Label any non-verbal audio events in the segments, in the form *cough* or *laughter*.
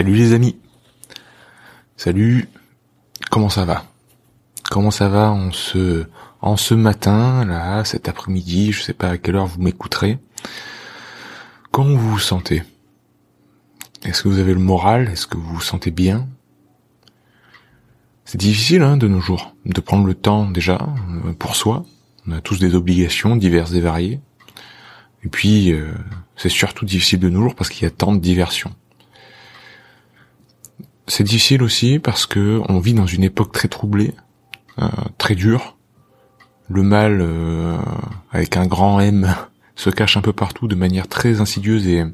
Salut les amis. Salut. Comment ça va? Comment ça va en ce en ce matin là, cet après-midi, je sais pas à quelle heure vous m'écouterez. Comment vous vous sentez? Est-ce que vous avez le moral? Est-ce que vous vous sentez bien? C'est difficile hein, de nos jours de prendre le temps déjà euh, pour soi. On a tous des obligations diverses et variées. Et puis euh, c'est surtout difficile de nos jours parce qu'il y a tant de diversions. C'est difficile aussi parce que on vit dans une époque très troublée, euh, très dure. Le mal, euh, avec un grand M, *laughs* se cache un peu partout de manière très insidieuse et,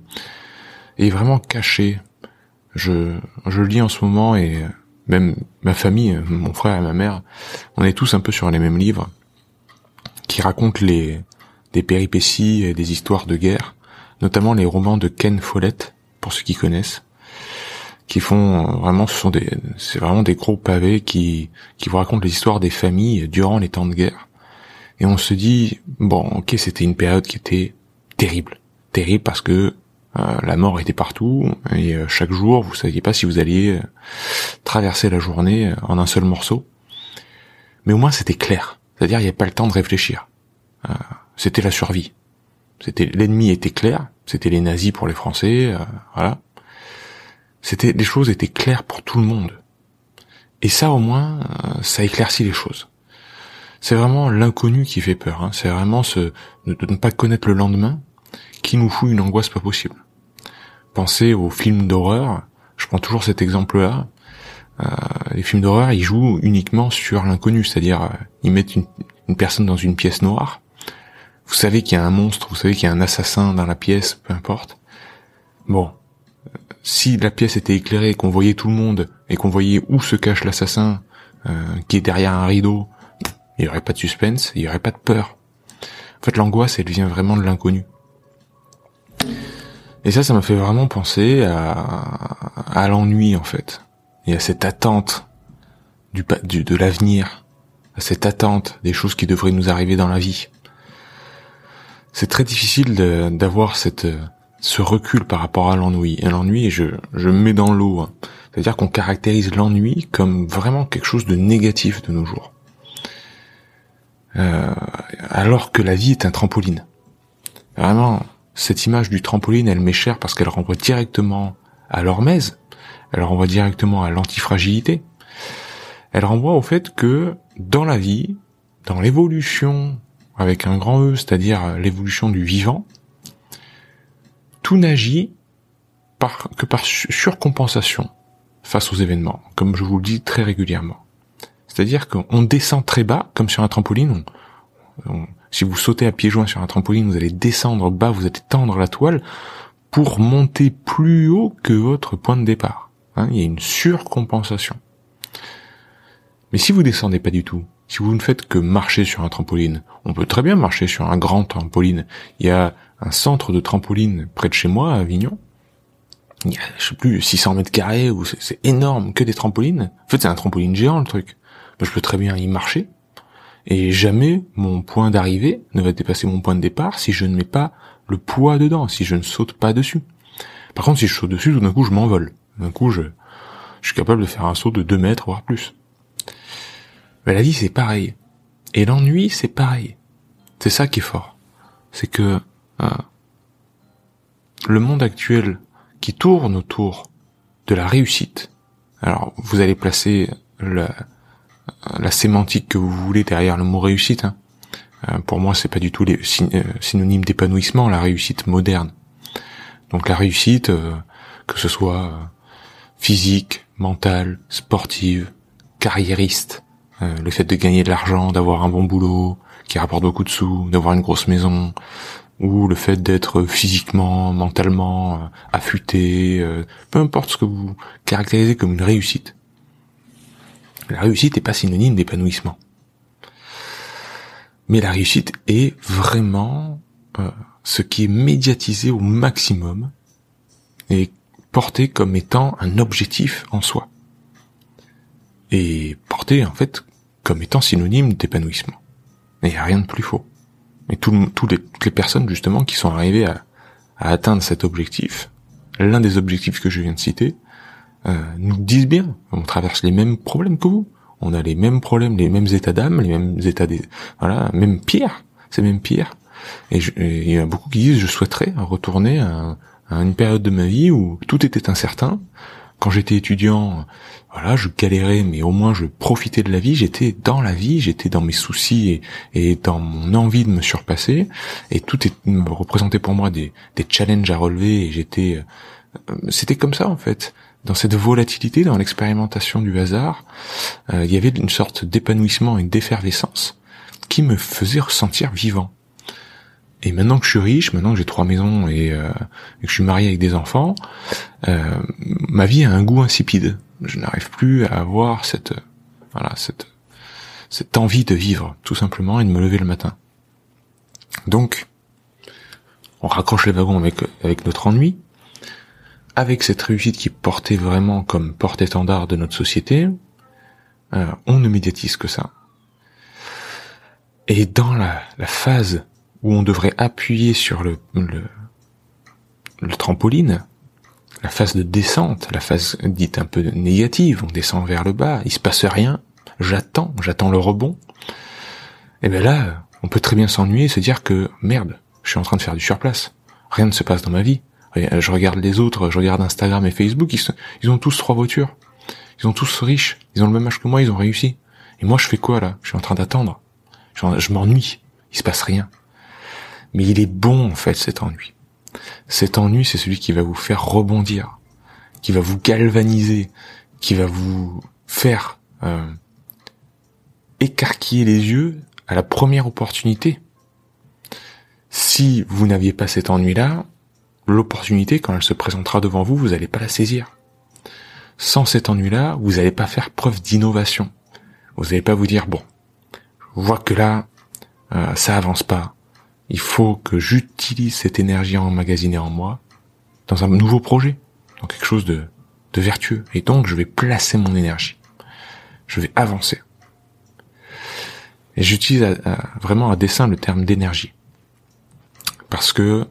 et vraiment cachée. Je, je lis en ce moment et même ma famille, mon frère et ma mère, on est tous un peu sur les mêmes livres qui racontent les des péripéties et des histoires de guerre, notamment les romans de Ken Follett, pour ceux qui connaissent qui font euh, vraiment, ce sont des, c'est vraiment des gros pavés qui, qui vous racontent les histoires des familles durant les temps de guerre. Et on se dit, bon, ok, c'était une période qui était terrible, terrible parce que euh, la mort était partout et euh, chaque jour, vous saviez pas si vous alliez traverser la journée en un seul morceau. Mais au moins, c'était clair. C'est-à-dire, il n'y avait pas le temps de réfléchir. c'était la survie. C'était l'ennemi était clair. C'était les nazis pour les Français. voilà c'était les choses étaient claires pour tout le monde. Et ça au moins, euh, ça éclaircit les choses. C'est vraiment l'inconnu qui fait peur. Hein. C'est vraiment ce de, ne pas connaître le lendemain qui nous fout une angoisse pas possible. Pensez aux films d'horreur. Je prends toujours cet exemple-là. Euh, les films d'horreur, ils jouent uniquement sur l'inconnu, c'est-à-dire euh, ils mettent une, une personne dans une pièce noire. Vous savez qu'il y a un monstre, vous savez qu'il y a un assassin dans la pièce, peu importe. Bon, si la pièce était éclairée, qu'on voyait tout le monde et qu'on voyait où se cache l'assassin euh, qui est derrière un rideau, il y aurait pas de suspense, il y aurait pas de peur. En fait, l'angoisse, elle vient vraiment de l'inconnu. Et ça, ça m'a fait vraiment penser à, à l'ennui en fait, et à cette attente du, du de l'avenir, à cette attente des choses qui devraient nous arriver dans la vie. C'est très difficile d'avoir cette ce recul par rapport à l'ennui. Et l'ennui, je, je me mets dans l'eau. Hein. C'est-à-dire qu'on caractérise l'ennui comme vraiment quelque chose de négatif de nos jours. Euh, alors que la vie est un trampoline. Vraiment, cette image du trampoline, elle m'est chère parce qu'elle renvoie directement à l'hormèse, elle renvoie directement à l'antifragilité, elle renvoie au fait que dans la vie, dans l'évolution avec un grand E, c'est-à-dire l'évolution du vivant, tout n'agit que par surcompensation face aux événements, comme je vous le dis très régulièrement. C'est-à-dire qu'on descend très bas, comme sur un trampoline. si vous sautez à pieds joints sur un trampoline, vous allez descendre bas, vous allez tendre la toile pour monter plus haut que votre point de départ. Hein, il y a une surcompensation. Mais si vous descendez pas du tout, si vous ne faites que marcher sur un trampoline, on peut très bien marcher sur un grand trampoline. Il y a un centre de trampoline près de chez moi, à Avignon. Il y a, je sais plus, 600 mètres carrés, c'est énorme, que des trampolines. En fait, c'est un trampoline géant, le truc. je peux très bien y marcher. Et jamais mon point d'arrivée ne va dépasser mon point de départ si je ne mets pas le poids dedans, si je ne saute pas dessus. Par contre, si je saute dessus, tout d'un coup, je m'envole. D'un coup, je, je suis capable de faire un saut de 2 mètres, voire plus. Mais la vie, c'est pareil. Et l'ennui, c'est pareil. C'est ça qui est fort. C'est que ah. le monde actuel qui tourne autour de la réussite. Alors, vous allez placer la, la sémantique que vous voulez derrière le mot réussite. Hein. Euh, pour moi, c'est pas du tout les euh, synonyme d'épanouissement, la réussite moderne. Donc la réussite, euh, que ce soit physique, mentale, sportive, carriériste, le fait de gagner de l'argent, d'avoir un bon boulot qui rapporte beaucoup de sous, d'avoir une grosse maison, ou le fait d'être physiquement, mentalement euh, affûté, euh, peu importe ce que vous caractérisez comme une réussite. La réussite n'est pas synonyme d'épanouissement. Mais la réussite est vraiment euh, ce qui est médiatisé au maximum et porté comme étant un objectif en soi. Et porté en fait comme étant synonyme d'épanouissement. Et il n'y a rien de plus faux. Et tout, les, toutes les personnes justement qui sont arrivées à, atteindre cet objectif, l'un des objectifs que je viens de citer, euh, nous disent bien, on traverse les mêmes problèmes que vous. On a les mêmes problèmes, les mêmes états d'âme, les mêmes états des, voilà, même pire, c'est même pire. Et, il y a beaucoup qui disent, je souhaiterais retourner à, à une période de ma vie où tout était incertain, quand j'étais étudiant, voilà, je galérais, mais au moins je profitais de la vie. J'étais dans la vie, j'étais dans mes soucis et, et, dans mon envie de me surpasser. Et tout est, représentait pour moi des, challenges à relever. Et j'étais, euh, c'était comme ça en fait. Dans cette volatilité, dans l'expérimentation du hasard, euh, il y avait une sorte d'épanouissement et d'effervescence qui me faisait ressentir vivant. Et maintenant que je suis riche, maintenant que j'ai trois maisons et, euh, que je suis marié avec des enfants, euh, ma vie a un goût insipide. Je n'arrive plus à avoir cette, voilà, cette, cette envie de vivre, tout simplement, et de me lever le matin. Donc, on raccroche les wagons avec, avec notre ennui, avec cette réussite qui portait vraiment comme porte-étendard de notre société, euh, on ne médiatise que ça. Et dans la, phase où on devrait appuyer sur le, le trampoline, la phase de descente, la phase dite un peu négative, on descend vers le bas, il se passe rien, j'attends, j'attends le rebond. Et bien là, on peut très bien s'ennuyer et se dire que merde, je suis en train de faire du surplace. Rien ne se passe dans ma vie. Je regarde les autres, je regarde Instagram et Facebook, ils, ils ont tous trois voitures. Ils ont tous riches, ils ont le même âge que moi, ils ont réussi. Et moi je fais quoi là? Je suis en train d'attendre. Je m'ennuie, il se passe rien. Mais il est bon en fait cet ennui. Cet ennui, c'est celui qui va vous faire rebondir, qui va vous galvaniser, qui va vous faire euh, écarquiller les yeux à la première opportunité. Si vous n'aviez pas cet ennui-là, l'opportunité, quand elle se présentera devant vous, vous n'allez pas la saisir. Sans cet ennui-là, vous n'allez pas faire preuve d'innovation. Vous n'allez pas vous dire, bon, je vois que là, euh, ça avance pas il faut que j'utilise cette énergie emmagasinée en moi dans un nouveau projet, dans quelque chose de, vertueux. Et donc, je vais placer mon énergie. Je vais avancer. Et j'utilise vraiment à dessein le terme d'énergie. Parce que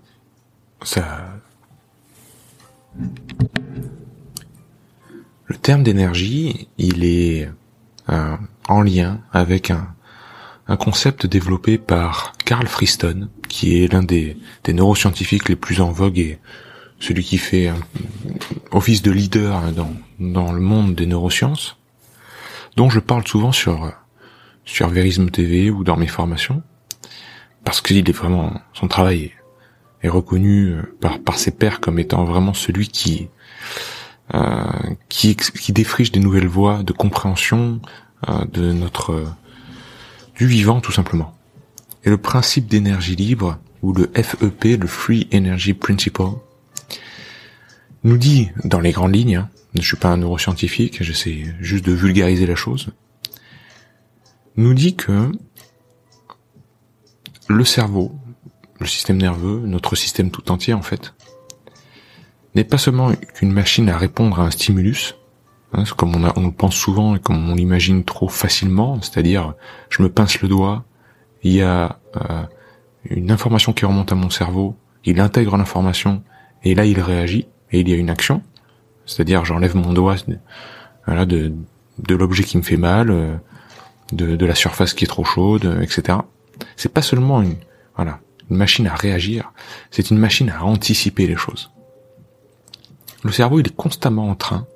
ça... Le terme d'énergie, il est euh, en lien avec un, un concept développé par Carl Friston, qui est l'un des, neuroscientifiques les plus en vogue et celui qui fait office de leader dans, dans le monde des neurosciences, dont je parle souvent sur sur Verisme TV ou dans mes formations, parce qu'il est vraiment son travail est, reconnu par par ses pairs comme étant vraiment celui qui euh, qui qui défriche des nouvelles voies de compréhension euh, de notre du vivant tout simplement. Et le principe d'énergie libre, ou le FEP, le Free Energy Principle, nous dit, dans les grandes lignes, hein, je suis pas un neuroscientifique, j'essaie juste de vulgariser la chose, nous dit que le cerveau, le système nerveux, notre système tout entier en fait, n'est pas seulement qu'une machine à répondre à un stimulus, Hein, comme on, a, on le pense souvent et comme on l'imagine trop facilement, c'est-à-dire je me pince le doigt, il y a euh, une information qui remonte à mon cerveau, il intègre l'information et là il réagit et il y a une action, c'est-à-dire j'enlève mon doigt voilà, de, de l'objet qui me fait mal, euh, de, de la surface qui est trop chaude, etc. C'est pas seulement une voilà une machine à réagir, c'est une machine à anticiper les choses. Le cerveau il est constamment en train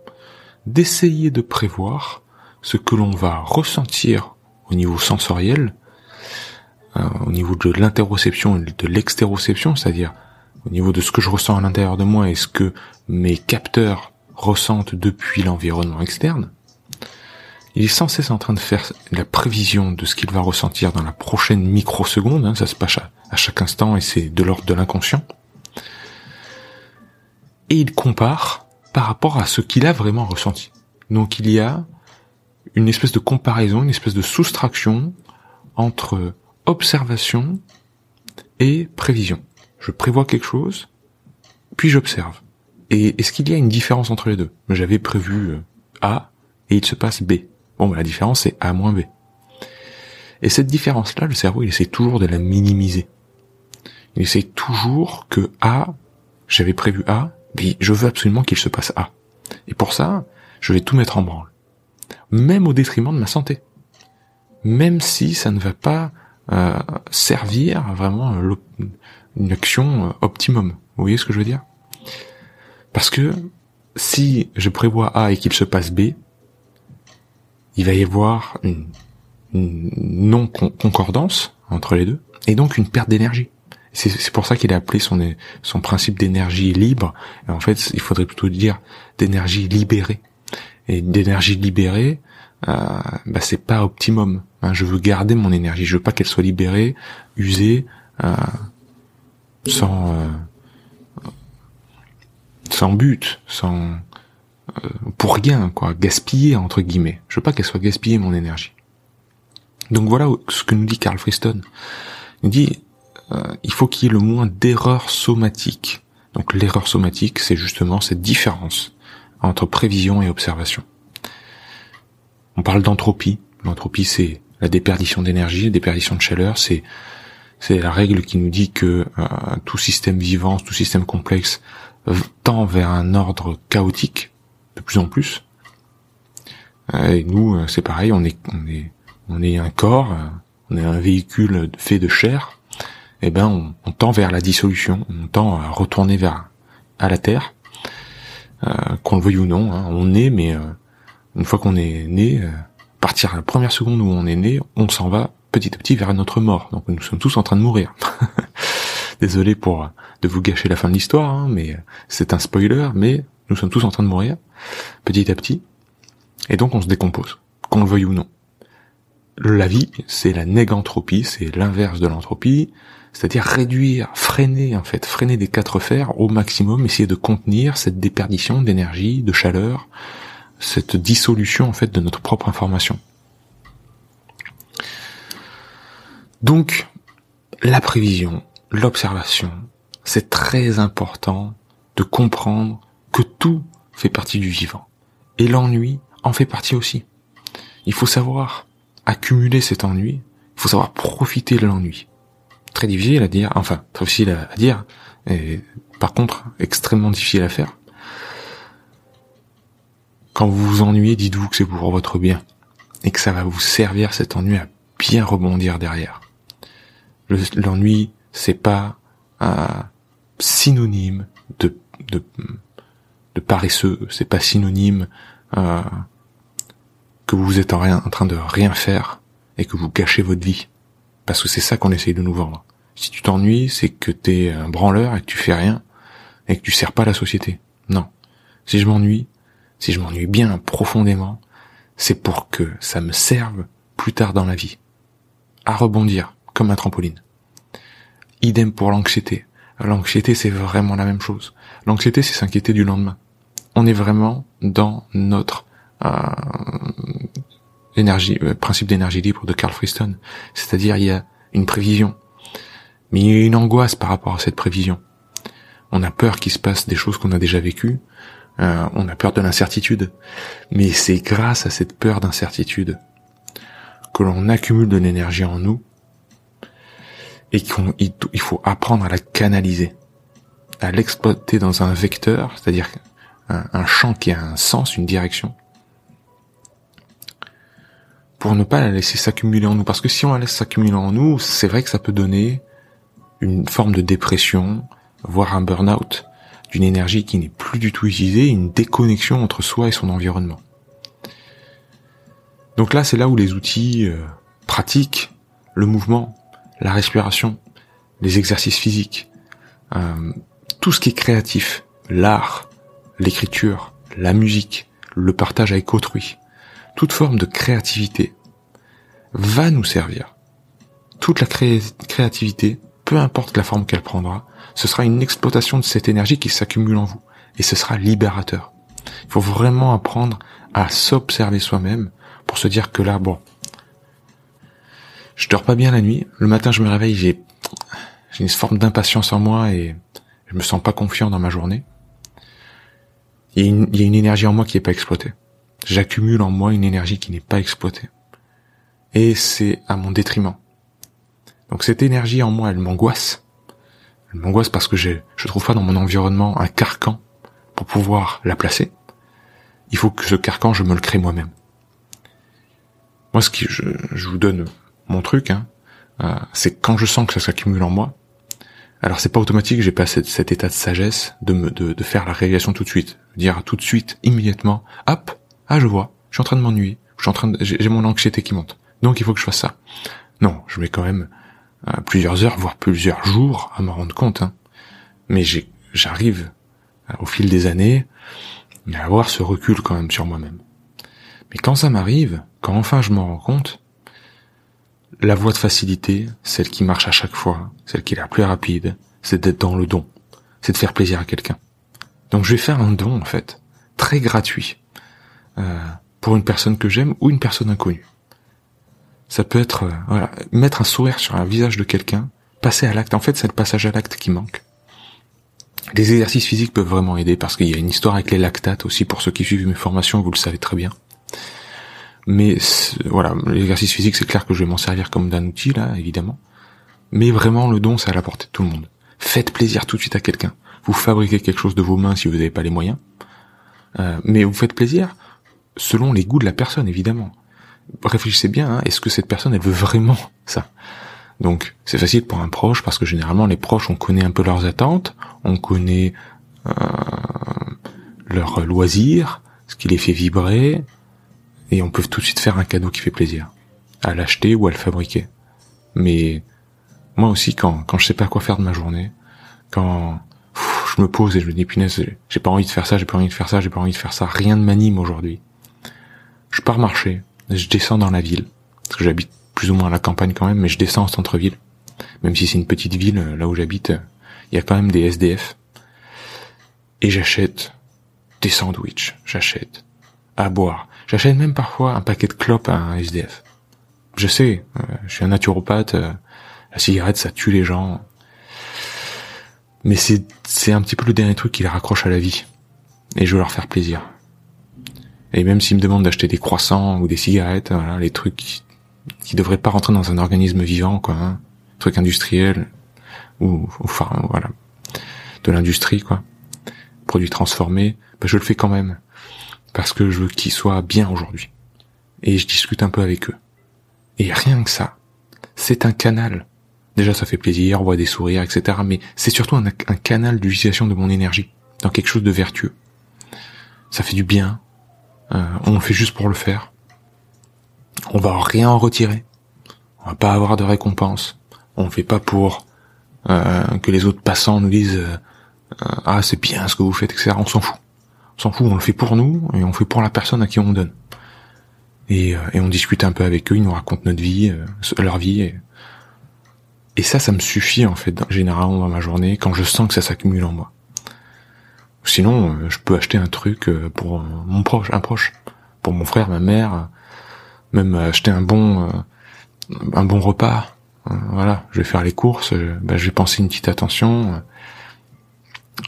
d'essayer de prévoir ce que l'on va ressentir au niveau sensoriel, euh, au niveau de l'interoception et de l'extéroception, c'est-à-dire au niveau de ce que je ressens à l'intérieur de moi et ce que mes capteurs ressentent depuis l'environnement externe, il est sans cesse en train de faire la prévision de ce qu'il va ressentir dans la prochaine microseconde, hein, ça se passe à, chaque instant et c'est de l'ordre de l'inconscient. Et il compare par rapport à ce qu'il a vraiment ressenti. Donc il y a une espèce de comparaison, une espèce de soustraction entre observation et prévision. Je prévois quelque chose, puis j'observe. Et est-ce qu'il y a une différence entre les deux? J'avais prévu euh, A et il se passe B. Bon, bah, la différence c'est A moins B. Et cette différence-là, le cerveau, il essaie toujours de la minimiser. Il essaie toujours que A, j'avais prévu A, mais je veux absolument qu'il se passe A. Et pour ça, je vais tout mettre en branle. Même au détriment de ma santé. Même si ça ne va pas euh, servir vraiment une action euh, optimum. Vous voyez ce que je veux dire? Parce que si je prévois A et qu'il se passe B, il va y avoir une, non-concordance entre les deux, et donc une perte d'énergie. C'est pour ça qu'il a appelé son, principe d'énergie libre. En fait, il faudrait plutôt dire d'énergie libérée. Et d'énergie libérée, euh, bah, c'est pas optimum. Hein, je veux garder mon énergie. Je veux pas qu'elle soit libérée, usée, euh, sans euh, sans but, sans euh, pour rien, quoi, gaspiller entre guillemets. Je veux pas qu'elle soit gaspillée mon énergie. Donc voilà ce que nous dit Carl Friston. Il dit euh, il faut qu'il y ait le moins d'erreurs somatiques. Donc l'erreur somatique, c'est justement cette différence entre prévision et observation. On parle d'entropie. L'entropie, c'est la déperdition d'énergie, la déperdition de chaleur, c'est c'est la règle qui nous dit que euh, tout système vivant, tout système complexe tend vers un ordre chaotique de plus en plus. Euh, et nous, c'est pareil, on est, on est, on est un corps, on est un véhicule fait de chair. Eh ben, on, on tend vers la dissolution, on tend à retourner vers à la terre, qu'on le veuille ou non. Hein, on est, mais une fois qu'on est né, partir à la première seconde où on est né, on s'en va petit à petit vers notre mort. Donc nous sommes tous en train de mourir. *laughs* Désolé pour de vous gâcher la fin de l'histoire, hein, mais c'est un spoiler, mais nous sommes tous en train de mourir, petit à petit, et donc on se décompose, qu'on le veuille ou non. La vie, c'est la négantropie, c'est l'inverse de l'entropie, c'est-à-dire réduire, freiner en fait, freiner des quatre fers au maximum, essayer de contenir cette déperdition d'énergie, de chaleur, cette dissolution en fait de notre propre information. Donc, la prévision, l'observation, c'est très important de comprendre que tout fait partie du vivant. Et l'ennui en fait partie aussi. Il faut savoir accumuler cet ennui, il faut savoir profiter de l'ennui. Très difficile à dire, enfin, très difficile à dire, et par contre, extrêmement difficile à faire. Quand vous vous ennuyez, dites-vous que c'est pour votre bien, et que ça va vous servir cet ennui à bien rebondir derrière. L'ennui, c'est pas un synonyme de, de, de paresseux, c'est pas synonyme euh, que vous êtes en, rien, en train de rien faire et que vous gâchez votre vie. Parce que c'est ça qu'on essaye de nous vendre. Si tu t'ennuies, c'est que t'es un branleur et que tu fais rien et que tu sers pas la société. Non. Si je m'ennuie, si je m'ennuie bien profondément, c'est pour que ça me serve plus tard dans la vie. À rebondir, comme un trampoline. Idem pour l'anxiété. L'anxiété, c'est vraiment la même chose. L'anxiété, c'est s'inquiéter du lendemain. On est vraiment dans notre euh, énergie, euh, principe d'énergie libre de Carl Friston. C'est-à-dire, il y a une prévision, mais il y a une angoisse par rapport à cette prévision. On a peur qu'il se passe des choses qu'on a déjà vécues. Euh, on a peur de l'incertitude. Mais c'est grâce à cette peur d'incertitude que l'on accumule de l'énergie en nous et qu'il faut apprendre à la canaliser, à l'exploiter dans un vecteur, c'est-à-dire un, champ qui a un sens, une direction, pour ne pas la laisser s'accumuler en nous. Parce que si on la laisse s'accumuler en nous, c'est vrai que ça peut donner une forme de dépression, voire un burn-out, d'une énergie qui n'est plus du tout utilisée, une déconnexion entre soi et son environnement. Donc là, c'est là où les outils euh, pratiques, le mouvement, la respiration, les exercices physiques, euh, tout ce qui est créatif, l'art, l'écriture, la musique, le partage avec autrui, toute forme de créativité va nous servir. Toute la créativité, peu importe la forme qu'elle prendra, ce sera une exploitation de cette énergie qui s'accumule en vous. Et ce sera libérateur. Il faut vraiment apprendre à s'observer soi-même pour se dire que là, bon, je dors pas bien la nuit. Le matin, je me réveille, j'ai, une forme d'impatience en moi et je me sens pas confiant dans ma journée. Il y, a une, il y a une énergie en moi qui n'est pas exploitée. J'accumule en moi une énergie qui n'est pas exploitée. Et c'est à mon détriment. Donc cette énergie en moi, elle m'angoisse. Elle m'angoisse parce que je je trouve pas dans mon environnement un carcan pour pouvoir la placer. Il faut que ce carcan, je me le crée moi-même. Moi, ce qui, je, je vous donne mon truc, hein, euh, c'est quand je sens que ça s'accumule en moi. Alors c'est pas automatique, j'ai pas cet, état de sagesse de me de, faire la réalisation tout de suite, dire tout de suite, immédiatement, hop, ah je vois, je suis en train de m'ennuyer, je suis en train j'ai mon anxiété qui monte, donc il faut que je fasse ça. Non, je mets quand même euh, plusieurs heures, voire plusieurs jours à me rendre compte. Hein. Mais j'arrive euh, au fil des années à avoir ce recul quand même sur moi-même. Mais quand ça m'arrive, quand enfin je m'en rends compte, la voie de facilité, celle qui marche à chaque fois, celle qui est la plus rapide, c'est d'être dans le don, c'est de faire plaisir à quelqu'un. Donc je vais faire un don en fait, très gratuit, euh, pour une personne que j'aime ou une personne inconnue. Ça peut être euh, voilà, mettre un sourire sur un visage de quelqu'un, passer à l'acte. En fait, c'est le passage à l'acte qui manque. Les exercices physiques peuvent vraiment aider parce qu'il y a une histoire avec les lactates aussi pour ceux qui suivent mes formations, vous le savez très bien. Mais voilà, l'exercice physique, c'est clair que je vais m'en servir comme d'un outil là, évidemment. Mais vraiment, le don, c'est à la portée de tout le monde. Faites plaisir tout de suite à quelqu'un. Vous fabriquez quelque chose de vos mains si vous n'avez pas les moyens. Euh, mais vous faites plaisir selon les goûts de la personne, évidemment. Réfléchissez bien, hein, est-ce que cette personne, elle veut vraiment ça? Donc, c'est facile pour un proche, parce que généralement, les proches, on connaît un peu leurs attentes, on connaît euh, leurs loisirs, ce qui les fait vibrer, et on peut tout de suite faire un cadeau qui fait plaisir, à l'acheter ou à le fabriquer. Mais moi aussi, quand quand je sais pas quoi faire de ma journée, quand je me pose et je me dis punaise, j'ai pas envie de faire ça, j'ai pas envie de faire ça, j'ai pas envie de faire ça, rien ne m'anime aujourd'hui. Je pars marcher, je descends dans la ville, parce que j'habite plus ou moins à la campagne quand même, mais je descends en centre-ville. Même si c'est une petite ville, là où j'habite, il y a quand même des SDF. Et j'achète des sandwichs, j'achète à boire, J'achète même parfois un paquet de clopes à un SDF. Je sais, euh, je suis un naturopathe, euh, la cigarette ça tue les gens. Mais c'est c'est un petit peu le dernier truc qui les raccroche à la vie. Et je veux leur faire plaisir. Et même s'ils me demandent d'acheter des croissants ou des cigarettes, voilà, les trucs qui, qui devraient pas rentrer dans un organisme vivant, quoi, hein, trucs industriels ou, enfin voilà, de l'industrie, quoi, produits transformés, ben je le fais quand même parce que je veux qu'ils soient bien aujourd'hui. Et je discute un peu avec eux. Et rien que ça, c'est un canal. Déjà, ça fait plaisir, on voit des sourires, etc. Mais c'est surtout un, canal d'utilisation de mon énergie dans quelque chose de vertueux. Ça fait du bien. Euh, on le fait juste pour le faire. On va rien en retirer. On va pas avoir de récompense. On le fait pas pour euh, que les autres passants nous disent euh, ah c'est bien ce que vous faites, etc. On s'en fout s'en fout, on le fait pour nous et on fait pour la personne à qui on donne. Et, on discute un peu avec eux, ils nous racontent notre vie, leur vie. Et ça, ça me suffit en fait, généralement dans ma journée, quand je sens que ça s'accumule en moi. Sinon, euh, je peux acheter un truc pour mon proche, un proche, pour mon frère, ma mère, même acheter un bon, un bon repas. Voilà, je vais faire les courses, ben, je vais penser une petite attention,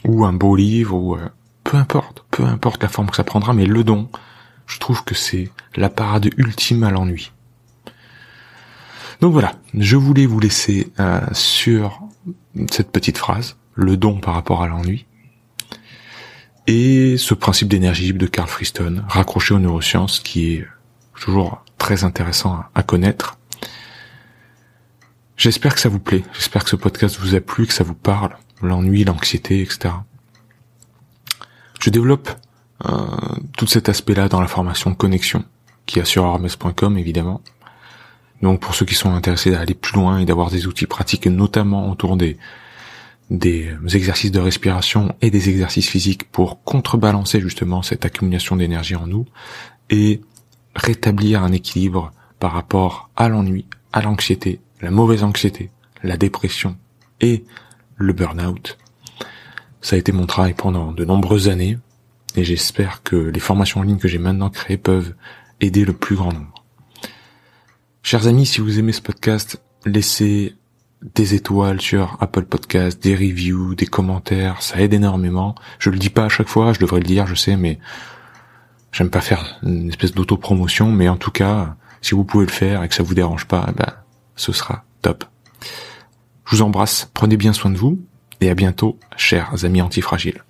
ou un beau livre, ou peu importe, peu importe la forme que ça prendra, mais le don, je trouve que c'est la parade ultime à l'ennui. Donc voilà, je voulais vous laisser euh, sur cette petite phrase, le don par rapport à l'ennui, et ce principe d'énergie libre de Carl Friston, raccroché aux neurosciences, qui est toujours très intéressant à connaître. J'espère que ça vous plaît, j'espère que ce podcast vous a plu, que ça vous parle, l'ennui, l'anxiété, etc. Je développe euh, tout cet aspect-là dans la formation connexion qui est sur armes.com évidemment. Donc pour ceux qui sont intéressés d'aller plus loin et d'avoir des outils pratiques, notamment autour des des exercices de respiration et des exercices physiques pour contrebalancer justement cette accumulation d'énergie en nous et rétablir un équilibre par rapport à l'ennui, à l'anxiété, la mauvaise anxiété, la dépression et le burn-out. Ça a été mon travail pendant de nombreuses années et j'espère que les formations en ligne que j'ai maintenant créées peuvent aider le plus grand nombre. Chers amis, si vous aimez ce podcast, laissez des étoiles sur Apple Podcast, des reviews, des commentaires, ça aide énormément. Je le dis pas à chaque fois, je devrais le dire, je sais, mais j'aime pas faire une espèce d'auto-promotion, mais en tout cas, si vous pouvez le faire et que ça vous dérange pas, eh ben, ce sera top. Je vous embrasse, prenez bien soin de vous, et à bientôt, chers amis antifragiles.